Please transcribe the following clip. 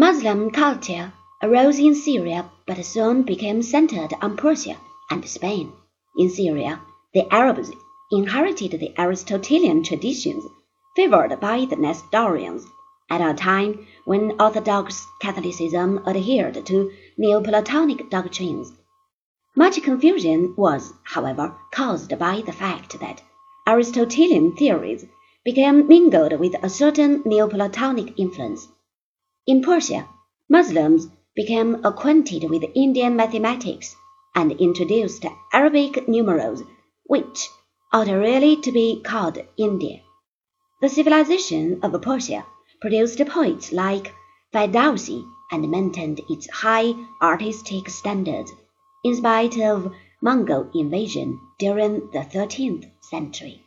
Muslim culture arose in Syria but soon became centered on Persia and Spain. In Syria, the Arabs inherited the Aristotelian traditions favored by the Nestorians at a time when Orthodox Catholicism adhered to Neoplatonic doctrines. Much confusion was, however, caused by the fact that Aristotelian theories became mingled with a certain Neoplatonic influence. In Persia, Muslims became acquainted with Indian mathematics and introduced Arabic numerals, which ought really to be called India. The civilization of Persia produced poets like Ferdowsi and maintained its high artistic standards in spite of Mongol invasion during the thirteenth century.